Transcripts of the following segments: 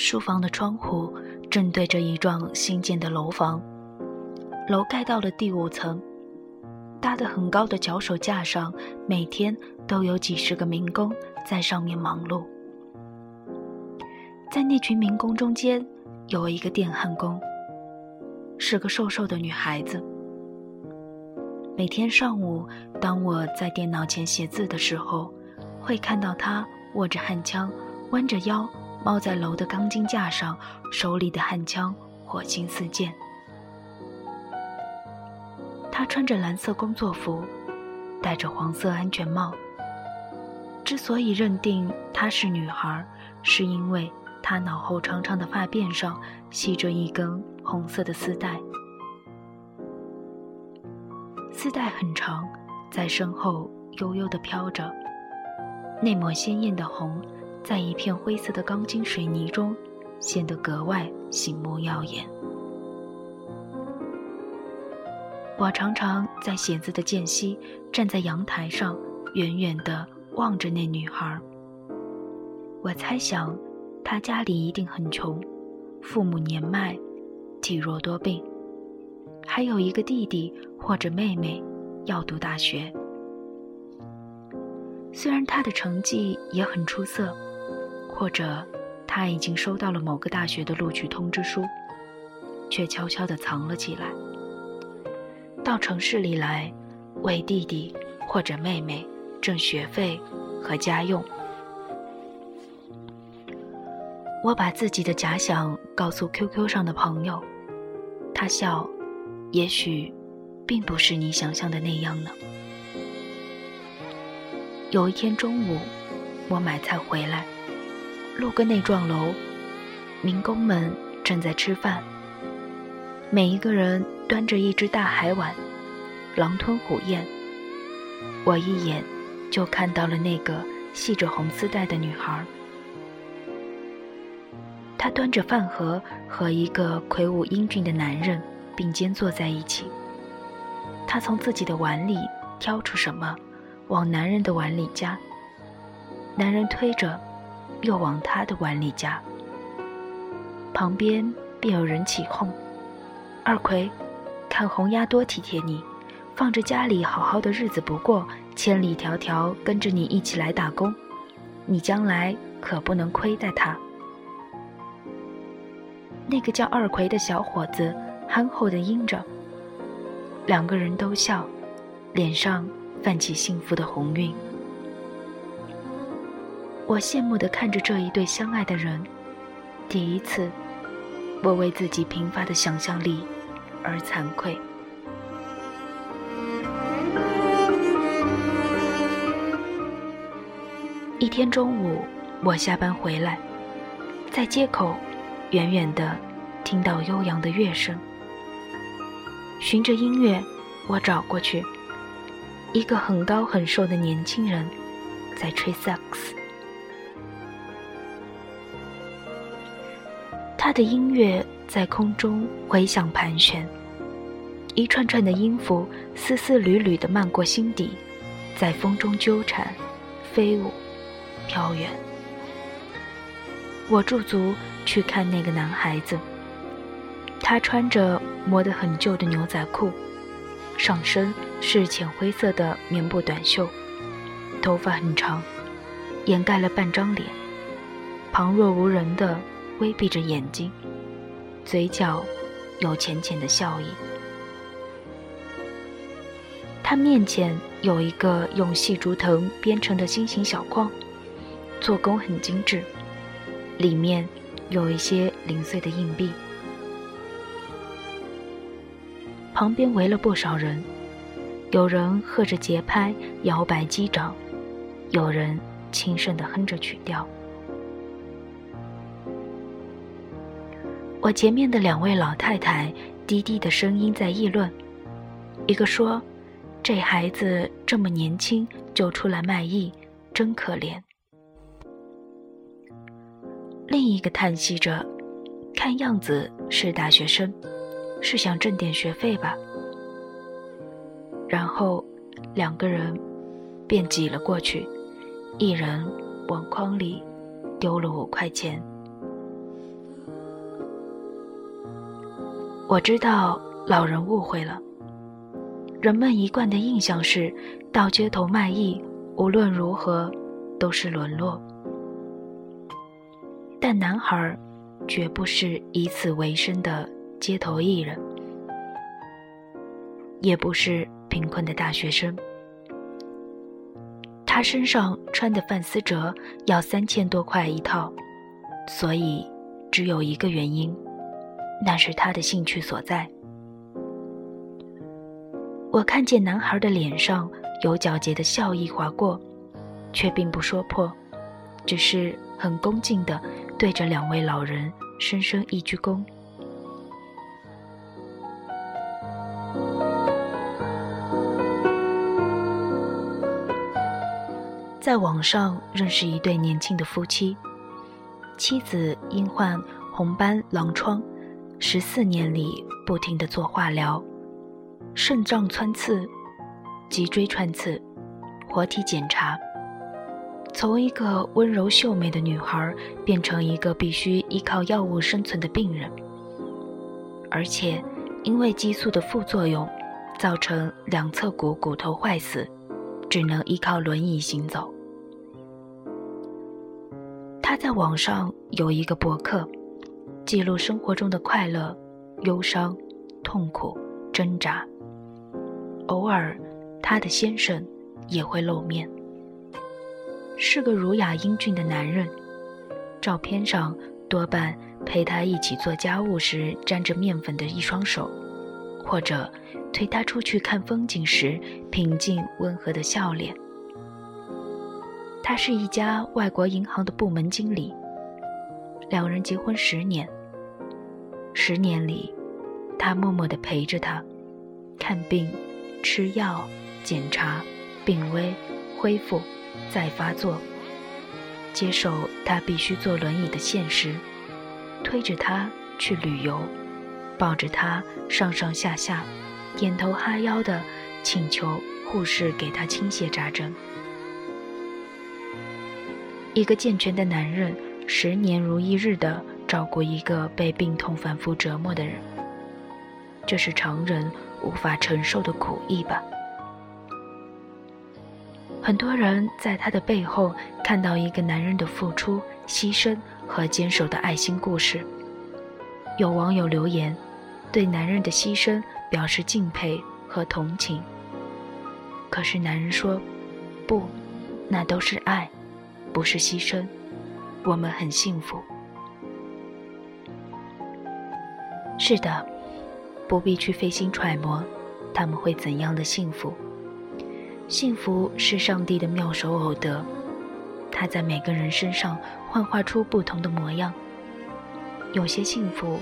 书房的窗户正对着一幢新建的楼房，楼盖到了第五层，搭得很高的脚手架上，每天都有几十个民工在上面忙碌。在那群民工中间，有一个电焊工，是个瘦瘦的女孩子。每天上午，当我在电脑前写字的时候，会看到她握着焊枪，弯着腰。猫在楼的钢筋架上，手里的焊枪火星四溅。他穿着蓝色工作服，戴着黄色安全帽。之所以认定她是女孩，是因为她脑后长长的发辫上系着一根红色的丝带，丝带很长，在身后悠悠地飘着，那抹鲜艳的红。在一片灰色的钢筋水泥中，显得格外醒目耀眼。我常常在写字的间隙，站在阳台上，远远地望着那女孩。我猜想，她家里一定很穷，父母年迈，体弱多病，还有一个弟弟或者妹妹要读大学。虽然她的成绩也很出色。或者，他已经收到了某个大学的录取通知书，却悄悄地藏了起来。到城市里来，为弟弟或者妹妹挣学费和家用。我把自己的假想告诉 QQ 上的朋友，他笑，也许，并不是你想象的那样呢。有一天中午，我买菜回来。路过那幢楼，民工们正在吃饭。每一个人端着一只大海碗，狼吞虎咽。我一眼就看到了那个系着红丝带的女孩。她端着饭盒和一个魁梧英俊的男人并肩坐在一起。她从自己的碗里挑出什么，往男人的碗里夹。男人推着。又往他的碗里夹，旁边便有人起哄：“二奎，看红丫多体贴你，放着家里好好的日子不过，千里迢迢跟着你一起来打工，你将来可不能亏待他。”那个叫二奎的小伙子憨厚的应着，两个人都笑，脸上泛起幸福的红晕。我羡慕地看着这一对相爱的人，第一次，我为自己贫乏的想象力而惭愧。一天中午，我下班回来，在街口，远远的听到悠扬的乐声，循着音乐，我找过去，一个很高很瘦的年轻人，在吹萨克斯。他的音乐在空中回响盘旋，一串串的音符丝丝缕缕地漫过心底，在风中纠缠、飞舞、飘远。我驻足去看那个男孩子，他穿着磨得很旧的牛仔裤，上身是浅灰色的棉布短袖，头发很长，掩盖了半张脸，旁若无人的。微闭着眼睛，嘴角有浅浅的笑意。他面前有一个用细竹藤编成的心形小筐，做工很精致，里面有一些零碎的硬币。旁边围了不少人，有人和着节拍摇摆击掌，有人轻声地哼着曲调。我前面的两位老太太低低的声音在议论，一个说：“这孩子这么年轻就出来卖艺，真可怜。”另一个叹息着，看样子是大学生，是想挣点学费吧。然后两个人便挤了过去，一人往筐里丢了五块钱。我知道老人误会了。人们一贯的印象是，到街头卖艺，无论如何都是沦落。但男孩绝不是以此为生的街头艺人，也不是贫困的大学生。他身上穿的范思哲要三千多块一套，所以只有一个原因，那是他的兴趣所在。我看见男孩的脸上有皎洁的笑意划过，却并不说破，只是很恭敬地对着两位老人深深一鞠躬。在网上认识一对年轻的夫妻，妻子因患红斑狼疮，十四年里不停的做化疗，肾脏穿刺、脊椎穿刺、活体检查，从一个温柔秀美的女孩变成一个必须依靠药物生存的病人，而且因为激素的副作用，造成两侧骨骨头坏死。只能依靠轮椅行走。他在网上有一个博客，记录生活中的快乐、忧伤、痛苦、挣扎。偶尔，他的先生也会露面，是个儒雅英俊的男人。照片上多半陪他一起做家务时沾着面粉的一双手。或者推他出去看风景时平静温和的笑脸。他是一家外国银行的部门经理。两人结婚十年，十年里，他默默地陪着他，看病、吃药、检查、病危、恢复、再发作，接受他必须坐轮椅的现实，推着他去旅游。抱着他上上下下，点头哈腰的请求护士给他倾泻扎针。一个健全的男人，十年如一日的照顾一个被病痛反复折磨的人，这是常人无法承受的苦役吧？很多人在他的背后看到一个男人的付出、牺牲和坚守的爱心故事。有网友留言。对男人的牺牲表示敬佩和同情。可是男人说：“不，那都是爱，不是牺牲。我们很幸福。”是的，不必去费心揣摩他们会怎样的幸福。幸福是上帝的妙手偶得，他在每个人身上幻化出不同的模样。有些幸福。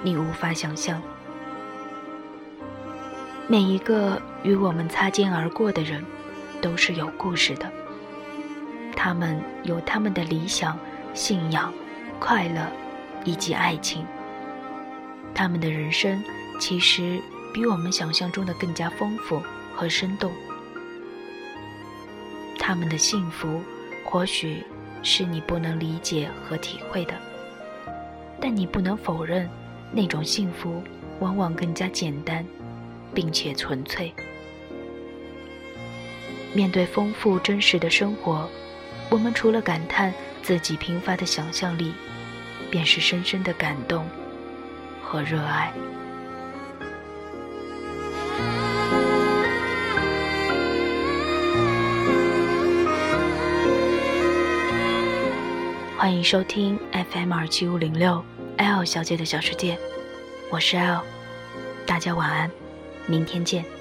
你无法想象，每一个与我们擦肩而过的人，都是有故事的。他们有他们的理想、信仰、快乐以及爱情。他们的人生其实比我们想象中的更加丰富和生动。他们的幸福或许是你不能理解和体会的，但你不能否认。那种幸福往往更加简单，并且纯粹。面对丰富真实的生活，我们除了感叹自己贫乏的想象力，便是深深的感动和热爱。欢迎收听 FM 二七五零六。L 小姐的小世界，我是 L，大家晚安，明天见。